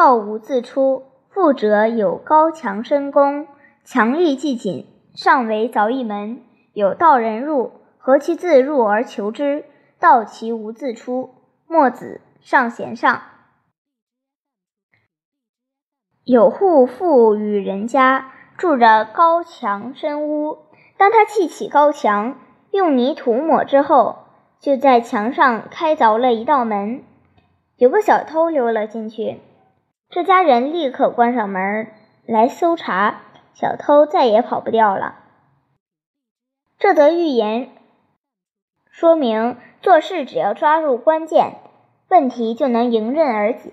道无自出。富者有高墙深宫，墙立既紧，上为凿一门。有道人入，何其自入而求之？道其无自出。墨子上贤上。有户富与人家，住着高墙深屋。当他砌起高墙，用泥土抹之后，就在墙上开凿了一道门。有个小偷溜了进去。这家人立刻关上门来搜查，小偷再也跑不掉了。这则寓言说明，做事只要抓住关键，问题就能迎刃而解。